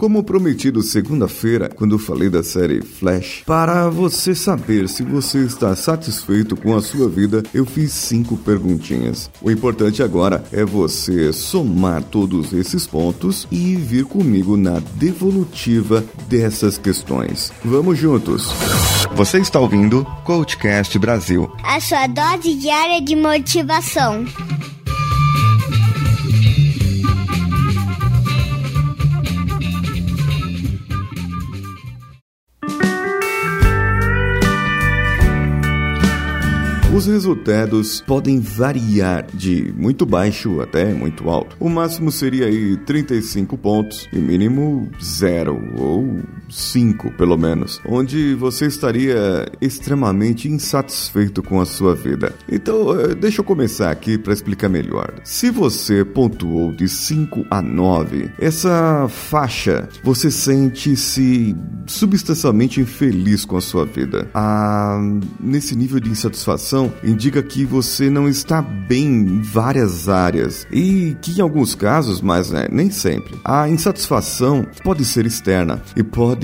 Como prometido segunda-feira, quando falei da série Flash, para você saber se você está satisfeito com a sua vida, eu fiz cinco perguntinhas. O importante agora é você somar todos esses pontos e vir comigo na devolutiva dessas questões. Vamos juntos! Você está ouvindo Coachcast Brasil a sua dose diária de motivação. Os resultados podem variar de muito baixo até muito alto. O máximo seria aí 35 pontos e mínimo 0 ou 5 pelo menos, onde você estaria extremamente insatisfeito com a sua vida. Então, eh, deixa eu começar aqui para explicar melhor. Se você pontuou de 5 a 9, essa faixa você sente-se substancialmente infeliz com a sua vida. Ah, nesse nível de insatisfação indica que você não está bem em várias áreas e que em alguns casos, mas né, nem sempre, a insatisfação pode ser externa e pode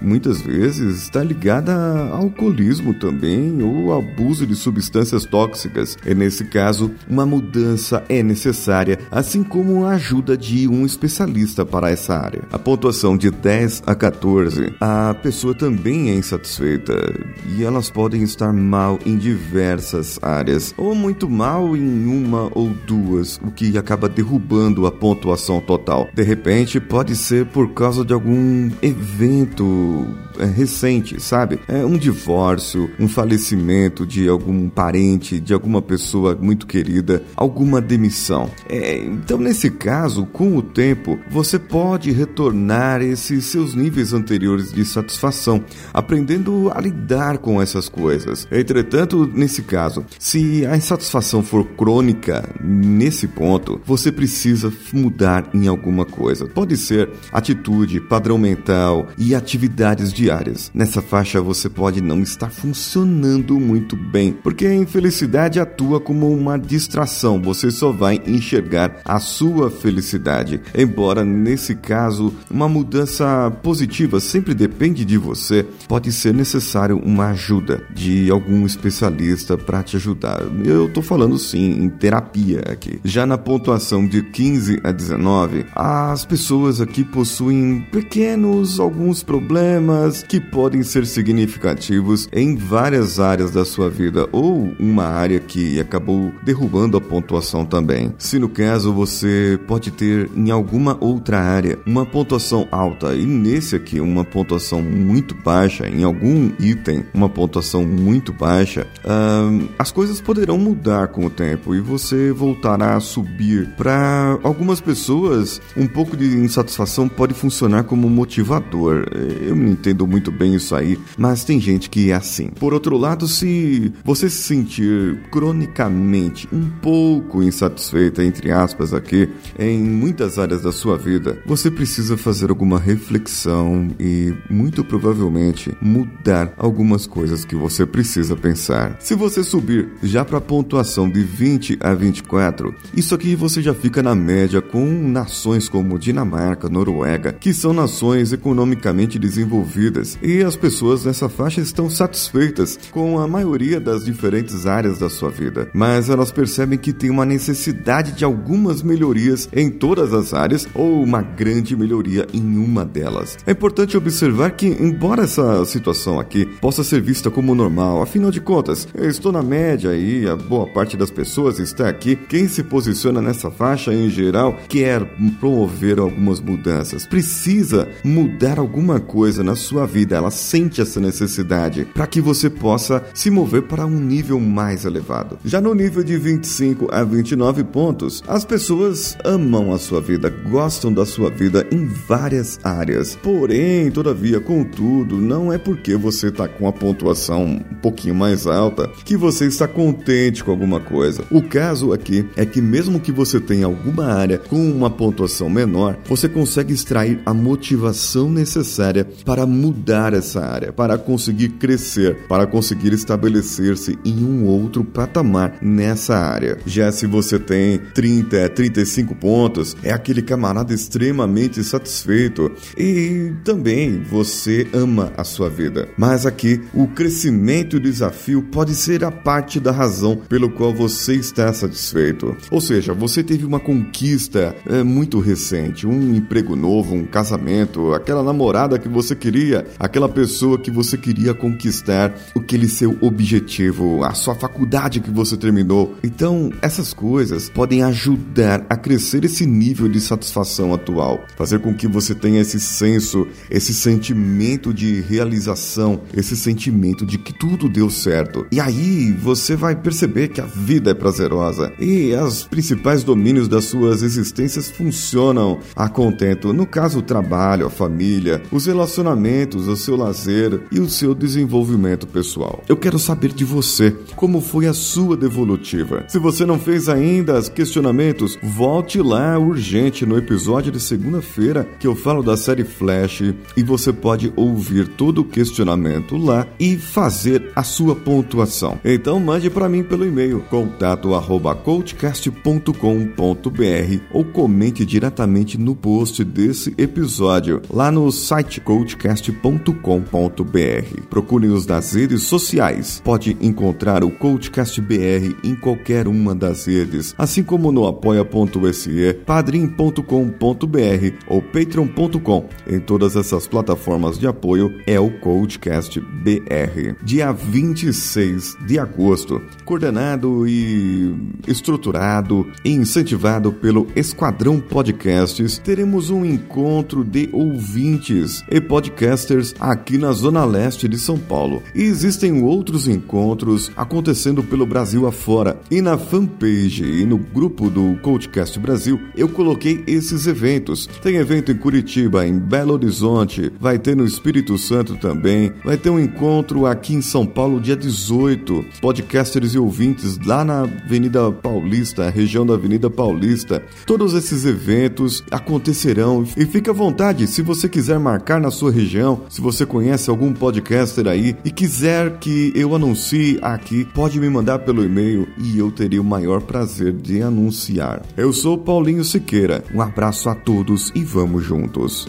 muitas vezes estar ligada a alcoolismo também ou abuso de substâncias tóxicas. E nesse caso, uma mudança é necessária, assim como a ajuda de um especialista para essa área. A pontuação de 10 a 14, a pessoa também é insatisfeita e elas podem estar mal em diversas áreas, ou muito mal em uma ou duas, o que acaba derrubando a pontuação total. De repente, pode ser por causa de algum evento é, recente, sabe? É um divórcio, um falecimento de algum parente, de alguma pessoa muito querida, alguma demissão. É, então, nesse caso, com o tempo, você pode retornar esses seus níveis anteriores de satisfação, aprendendo a lidar com essas coisas. Entretanto, nesse caso, se a insatisfação for crônica nesse ponto, você precisa mudar em alguma coisa. Pode ser atitude, padrão mental e atividades diárias. Nessa faixa você pode não estar funcionando muito bem, porque a infelicidade atua como uma distração. Você só vai enxergar a sua felicidade. Embora nesse caso uma mudança positiva sempre depende de você, pode ser necessário uma ajuda de algum especialista para te ajudar. Eu tô falando sim em terapia aqui. Já na pontuação de 15 a 19, as pessoas aqui possuem pequenos alguns problemas que podem ser significativos em várias áreas da sua vida ou uma área que acabou derrubando a pontuação também. Se no caso você pode ter em alguma outra área uma pontuação alta e nesse aqui uma pontuação muito baixa, em algum item uma pontuação muito baixa, uh, as coisas poderão mudar com o tempo e você voltará a subir. Para algumas pessoas, um pouco de insatisfação pode funcionar como motivador. Eu não entendo muito bem isso aí, mas tem gente que é assim. Por outro lado, se você se sentir cronicamente um pouco insatisfeita, entre aspas, aqui, em muitas áreas da sua vida, você precisa fazer alguma reflexão e, muito provavelmente, mudar algumas coisas que você precisa pensar. Se você subir já para a pontuação de 20 a 24, isso aqui você já fica na média com nações como Dinamarca, Noruega, que são nações economicamente desenvolvidas e as pessoas nessa faixa estão satisfeitas com a maioria das diferentes áreas da sua vida, mas elas percebem que tem uma necessidade de algumas melhorias em todas as áreas ou uma grande melhoria em uma delas. É importante observar que, embora essa situação aqui possa ser vista como normal, afinal de contas, estou na média e a boa parte das pessoas está aqui. Quem se posiciona nessa faixa em geral quer promover algumas mudanças, precisa mudar alguma coisa na sua vida, ela sente essa necessidade para que você possa se mover para um nível mais elevado. Já no nível de 25 a 29 pontos, as pessoas amam a sua vida, gostam da sua vida em várias áreas. Porém, todavia, contudo, não é porque você está com a pontuação um pouquinho mais alta que você está contente com alguma coisa. O caso aqui é que mesmo que você tenha alguma área com uma pontuação menor, você consegue extrair a motivação necessária para mudar essa área, para conseguir crescer, para conseguir estabelecer-se em um outro patamar nessa área. Já se você tem 30, 35 pontos, é aquele camarada extremamente satisfeito e também você ama a sua vida. Mas aqui o crescimento e o desafio pode ser a parte da razão pelo qual você está satisfeito. Ou seja, você teve uma conquista é, muito recente, um emprego novo, um casamento, aquela namorada que você queria, aquela pessoa que você queria conquistar, aquele seu objetivo, a sua faculdade que você terminou. Então, essas coisas podem ajudar a crescer esse nível de satisfação atual, fazer com que você tenha esse senso, esse sentimento de realização, esse sentimento de que tudo deu certo. E aí você vai perceber que a vida é prazerosa e as principais domínios das suas existências funcionam a contento. No caso, o trabalho, a família, os relacionamentos, o seu lazer e o seu desenvolvimento pessoal. Eu quero saber de você como foi a sua devolutiva. Se você não fez ainda os questionamentos, volte lá urgente no episódio de segunda-feira que eu falo da série Flash e você pode ouvir todo o questionamento lá e fazer a sua pontuação. Então mande para mim pelo e-mail contato@coachcast.com.br ou comente diretamente no post desse episódio lá no site coachcast.com.br. Procure-nos nas redes sociais. Pode encontrar o Coachcast BR em qualquer uma das redes, assim como no apoia.se, padrim.com.br ou patreon.com. Em todas essas plataformas de apoio é o Coachcast BR. Dia 26 de agosto, coordenado e estruturado e incentivado pelo Esquadrão Podcasts, teremos um encontro de ouvintes e podcasters aqui na Zona Leste de São Paulo. E existem outros encontros acontecendo pelo Brasil afora. E na fanpage e no grupo do Coachcast Brasil, eu coloquei esses eventos. Tem evento em Curitiba, em Belo Horizonte, vai ter no Espírito Santo também, vai ter um encontro aqui em São Paulo dia 18. Podcasters e ouvintes lá na Avenida Paulista, região da Avenida Paulista. Todos esses eventos acontecerão e fique à vontade se você quiser marcar na sua região, se você conhece algum podcaster aí e quiser que eu anuncie aqui, pode me mandar pelo e-mail e eu teria o maior prazer de anunciar. Eu sou Paulinho Siqueira. Um abraço a todos e vamos juntos.